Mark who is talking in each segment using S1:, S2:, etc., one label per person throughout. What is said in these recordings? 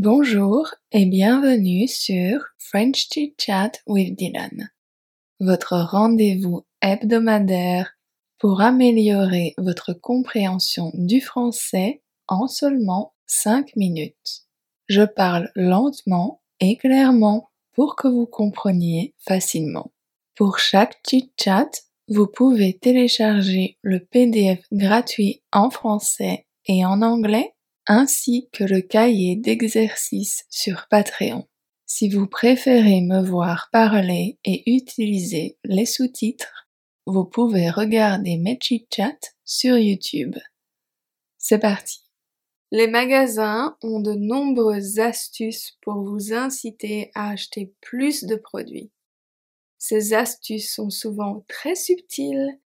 S1: Bonjour et bienvenue sur French Chit Chat with Dylan, votre rendez-vous hebdomadaire pour améliorer votre compréhension du français en seulement 5 minutes. Je parle lentement et clairement pour que vous compreniez facilement. Pour chaque chit chat, vous pouvez télécharger le PDF gratuit en français et en anglais ainsi que le cahier d'exercices sur Patreon. Si vous préférez me voir parler et utiliser les sous-titres, vous pouvez regarder mes chit-chats sur YouTube. C'est parti. Les magasins ont de nombreuses astuces pour vous inciter à acheter plus de produits. Ces astuces sont souvent très subtiles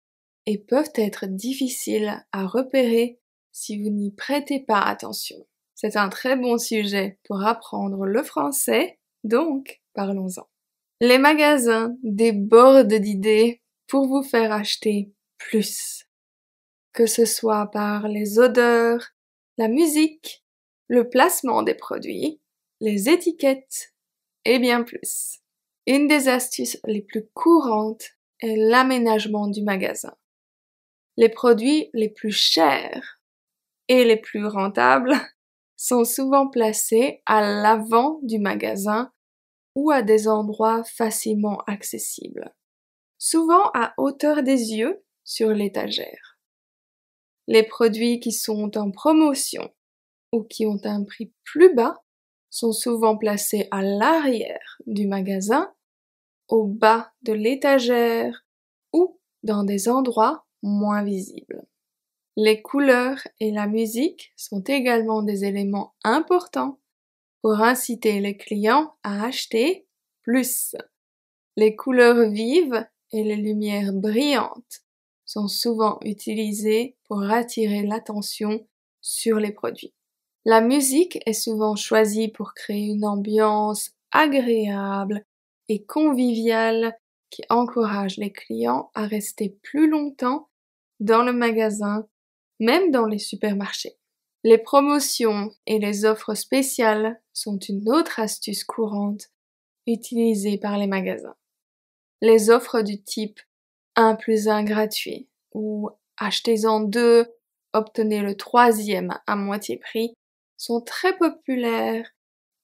S1: et peuvent être difficiles à repérer si vous n'y prêtez pas attention. C'est un très bon sujet pour apprendre le français, donc parlons-en. Les magasins débordent d'idées pour vous faire acheter plus. Que ce soit par les odeurs, la musique, le placement des produits, les étiquettes et bien plus. Une des astuces les plus courantes est l'aménagement du magasin. Les produits les plus chers et les plus rentables sont souvent placés à l'avant du magasin ou à des endroits facilement accessibles, souvent à hauteur des yeux sur l'étagère. Les produits qui sont en promotion ou qui ont un prix plus bas sont souvent placés à l'arrière du magasin, au bas de l'étagère ou dans des endroits moins visibles. Les couleurs et la musique sont également des éléments importants pour inciter les clients à acheter plus. Les couleurs vives et les lumières brillantes sont souvent utilisées pour attirer l'attention sur les produits. La musique est souvent choisie pour créer une ambiance agréable et conviviale qui encourage les clients à rester plus longtemps dans le magasin même dans les supermarchés. Les promotions et les offres spéciales sont une autre astuce courante utilisée par les magasins. Les offres du type 1 plus 1 gratuit ou achetez-en deux, obtenez le troisième à moitié prix sont très populaires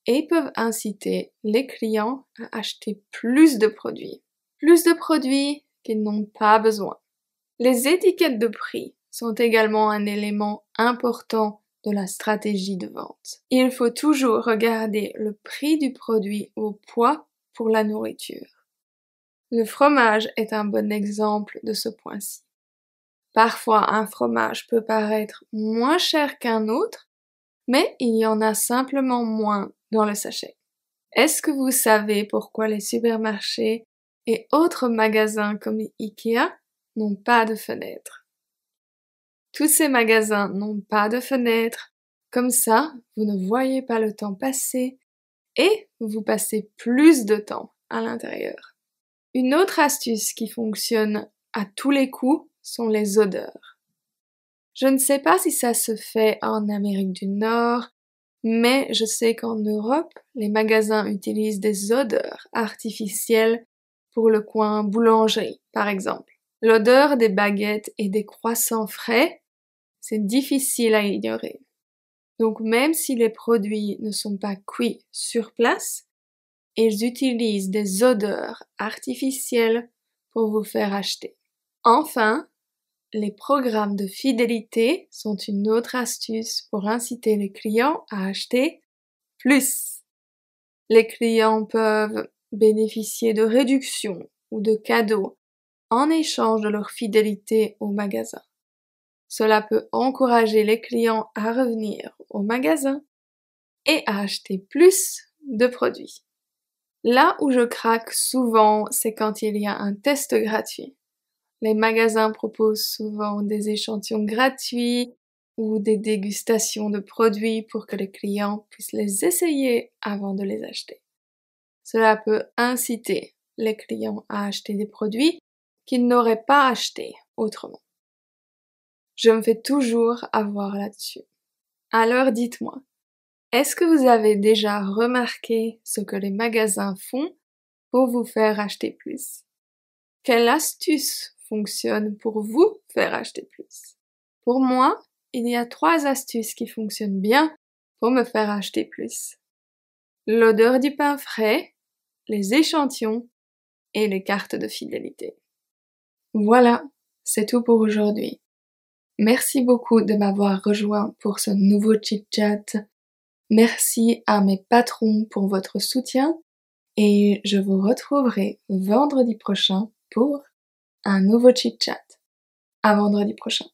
S1: et peuvent inciter les clients à acheter plus de produits. Plus de produits qu'ils n'ont pas besoin. Les étiquettes de prix sont également un élément important de la stratégie de vente. Il faut toujours regarder le prix du produit au poids pour la nourriture. Le fromage est un bon exemple de ce point-ci. Parfois un fromage peut paraître moins cher qu'un autre, mais il y en a simplement moins dans le sachet. Est-ce que vous savez pourquoi les supermarchés et autres magasins comme IKEA n'ont pas de fenêtres? Tous ces magasins n'ont pas de fenêtres. Comme ça, vous ne voyez pas le temps passer et vous passez plus de temps à l'intérieur. Une autre astuce qui fonctionne à tous les coups sont les odeurs. Je ne sais pas si ça se fait en Amérique du Nord, mais je sais qu'en Europe, les magasins utilisent des odeurs artificielles pour le coin boulangerie, par exemple. L'odeur des baguettes et des croissants frais c'est difficile à ignorer. Donc même si les produits ne sont pas cuits sur place, ils utilisent des odeurs artificielles pour vous faire acheter. Enfin, les programmes de fidélité sont une autre astuce pour inciter les clients à acheter plus. Les clients peuvent bénéficier de réductions ou de cadeaux en échange de leur fidélité au magasin. Cela peut encourager les clients à revenir au magasin et à acheter plus de produits. Là où je craque souvent, c'est quand il y a un test gratuit. Les magasins proposent souvent des échantillons gratuits ou des dégustations de produits pour que les clients puissent les essayer avant de les acheter. Cela peut inciter les clients à acheter des produits qu'ils n'auraient pas achetés autrement. Je me fais toujours avoir là-dessus. Alors dites-moi, Est-ce que vous avez déjà remarqué ce que les magasins font pour vous faire acheter plus? Quelle astuce fonctionne pour vous faire acheter plus? Pour moi, il y a trois astuces qui fonctionnent bien pour me faire acheter plus. L'odeur du pain frais, les échantillons et les cartes de fidélité. Voilà, c'est tout pour aujourd'hui. Merci beaucoup de m'avoir rejoint pour ce nouveau chit-chat. Merci à mes patrons pour votre soutien et je vous retrouverai vendredi prochain pour un nouveau chit-chat. À vendredi prochain.